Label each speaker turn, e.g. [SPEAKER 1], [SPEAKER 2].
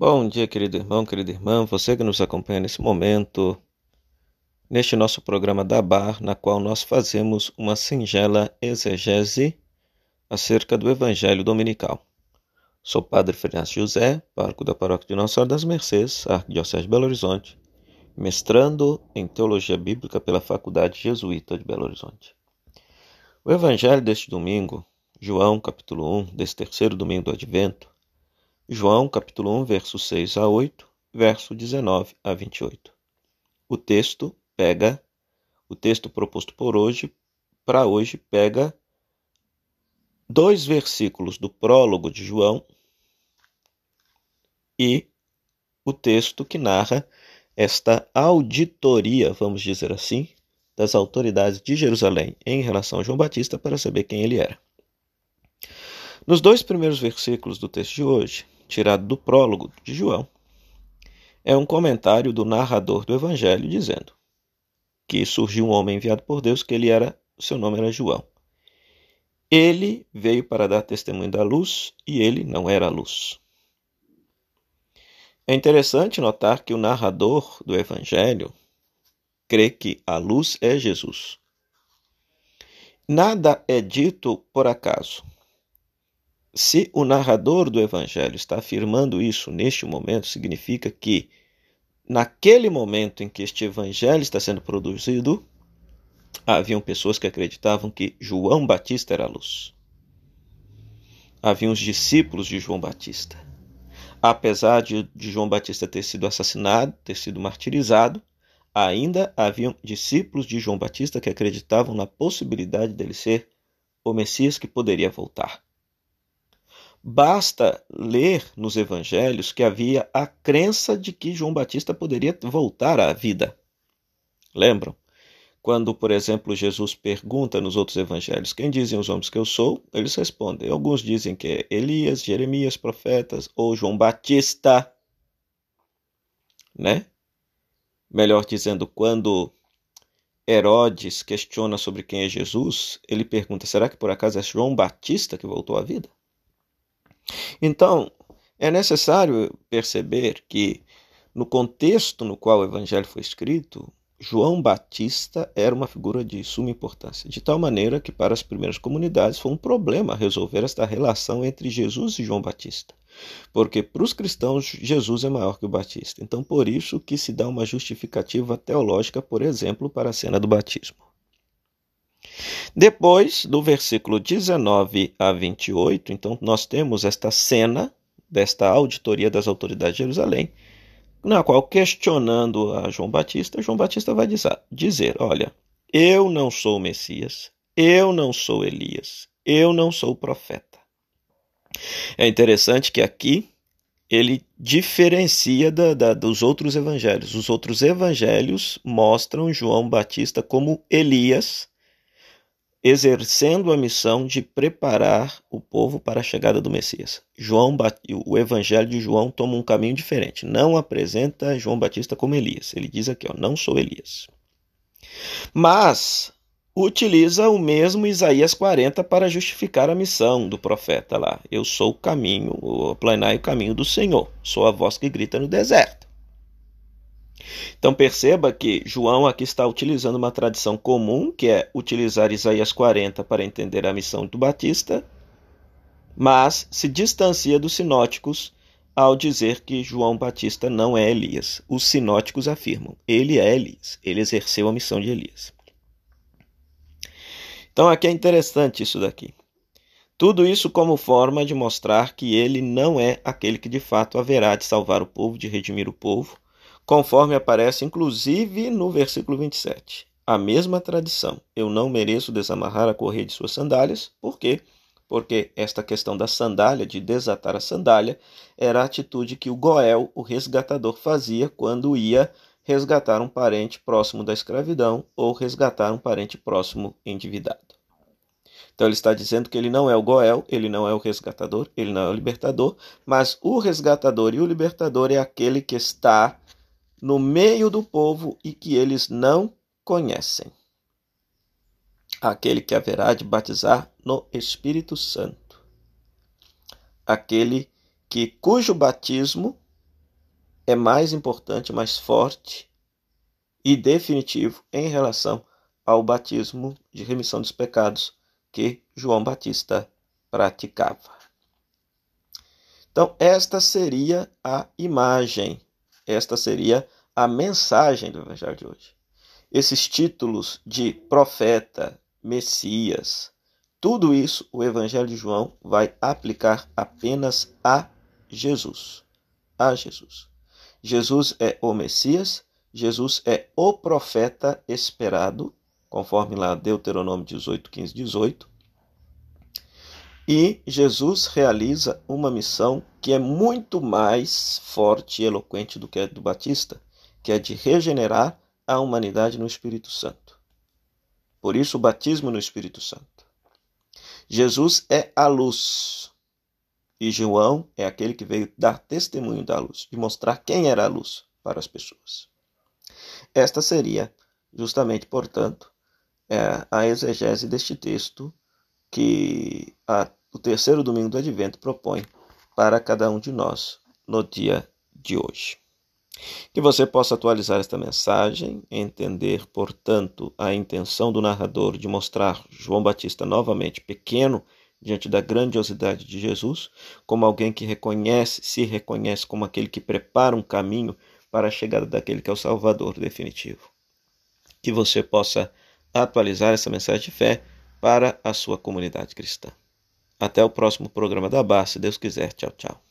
[SPEAKER 1] Bom dia, querido irmão, querida irmã, você que nos acompanha nesse momento, neste nosso programa da Bar, na qual nós fazemos uma singela exegese acerca do Evangelho Dominical. Sou Padre Fernando José, pároco da Paróquia de Nossa Senhora das Mercês, Arquidiocese de Belo Horizonte, mestrando em Teologia Bíblica pela Faculdade Jesuíta de Belo Horizonte. O Evangelho deste domingo, João capítulo 1, desse terceiro domingo do Advento, João capítulo 1, verso 6 a 8, verso 19 a 28. O texto pega, o texto proposto por hoje, para hoje, pega dois versículos do prólogo de João e o texto que narra esta auditoria, vamos dizer assim, das autoridades de Jerusalém em relação a João Batista para saber quem ele era. Nos dois primeiros versículos do texto de hoje, tirado do prólogo de João, é um comentário do narrador do Evangelho dizendo que surgiu um homem enviado por Deus, que ele era, seu nome era João. Ele veio para dar testemunho da luz e ele não era luz. É interessante notar que o narrador do Evangelho crê que a luz é Jesus. Nada é dito por acaso. Se o narrador do Evangelho está afirmando isso neste momento, significa que, naquele momento em que este Evangelho está sendo produzido, haviam pessoas que acreditavam que João Batista era a luz. Haviam os discípulos de João Batista. Apesar de, de João Batista ter sido assassinado, ter sido martirizado, ainda haviam discípulos de João Batista que acreditavam na possibilidade dele ser o Messias que poderia voltar. Basta ler nos evangelhos que havia a crença de que João Batista poderia voltar à vida. Lembram? Quando, por exemplo, Jesus pergunta nos outros evangelhos: Quem dizem os homens que eu sou? Eles respondem. Alguns dizem que é Elias, Jeremias, profetas ou João Batista. Né? Melhor dizendo, quando Herodes questiona sobre quem é Jesus, ele pergunta: será que por acaso é João Batista que voltou à vida? Então, é necessário perceber que, no contexto no qual o evangelho foi escrito, João Batista era uma figura de suma importância, de tal maneira que para as primeiras comunidades foi um problema resolver esta relação entre Jesus e João Batista. Porque para os cristãos Jesus é maior que o Batista. Então, por isso que se dá uma justificativa teológica, por exemplo, para a cena do batismo. Depois, do versículo 19 a 28, então nós temos esta cena desta auditoria das autoridades de Jerusalém, na qual, questionando a João Batista, João Batista vai dizer: Olha, eu não sou o Messias, eu não sou Elias, eu não sou o profeta. É interessante que aqui ele diferencia da, da, dos outros evangelhos. Os outros evangelhos mostram João Batista como Elias exercendo a missão de preparar o povo para a chegada do Messias. João, o Evangelho de João toma um caminho diferente. Não apresenta João Batista como Elias. Ele diz aqui, ó, não sou Elias. Mas utiliza o mesmo Isaías 40 para justificar a missão do profeta lá. Eu sou o caminho, planai o caminho do Senhor. Sou a voz que grita no deserto. Então perceba que João aqui está utilizando uma tradição comum, que é utilizar Isaías 40 para entender a missão do Batista, mas se distancia dos sinóticos ao dizer que João Batista não é Elias. Os sinóticos afirmam: ele é Elias, ele exerceu a missão de Elias. Então aqui é interessante isso daqui. Tudo isso como forma de mostrar que ele não é aquele que de fato haverá de salvar o povo, de redimir o povo, conforme aparece inclusive no versículo 27. A mesma tradição, eu não mereço desamarrar a correia de suas sandálias, por quê? Porque esta questão da sandália, de desatar a sandália, era a atitude que o Goel, o resgatador, fazia quando ia resgatar um parente próximo da escravidão ou resgatar um parente próximo endividado. Então ele está dizendo que ele não é o Goel, ele não é o resgatador, ele não é o libertador, mas o resgatador e o libertador é aquele que está no meio do povo e que eles não conhecem. Aquele que haverá de batizar no Espírito Santo. Aquele que cujo batismo é mais importante, mais forte e definitivo em relação ao batismo de remissão dos pecados que João Batista praticava. Então, esta seria a imagem, esta seria a mensagem do Evangelho de hoje. Esses títulos de profeta, Messias, tudo isso o Evangelho de João vai aplicar apenas a Jesus. A Jesus. Jesus é o Messias, Jesus é o profeta esperado, conforme lá Deuteronômio 18, 15, 18. E Jesus realiza uma missão que é muito mais forte e eloquente do que a do Batista, que é de regenerar a humanidade no Espírito Santo. Por isso, o batismo no Espírito Santo. Jesus é a luz. E João é aquele que veio dar testemunho da luz, de mostrar quem era a luz para as pessoas. Esta seria, justamente, portanto, é, a exegese deste texto que a, o terceiro domingo do Advento propõe para cada um de nós no dia de hoje. Que você possa atualizar esta mensagem, entender, portanto, a intenção do narrador de mostrar João Batista novamente pequeno diante da grandiosidade de Jesus, como alguém que reconhece, se reconhece como aquele que prepara um caminho para a chegada daquele que é o Salvador definitivo. Que você possa atualizar essa mensagem de fé para a sua comunidade cristã. Até o próximo programa da Bar, se Deus quiser. Tchau, tchau.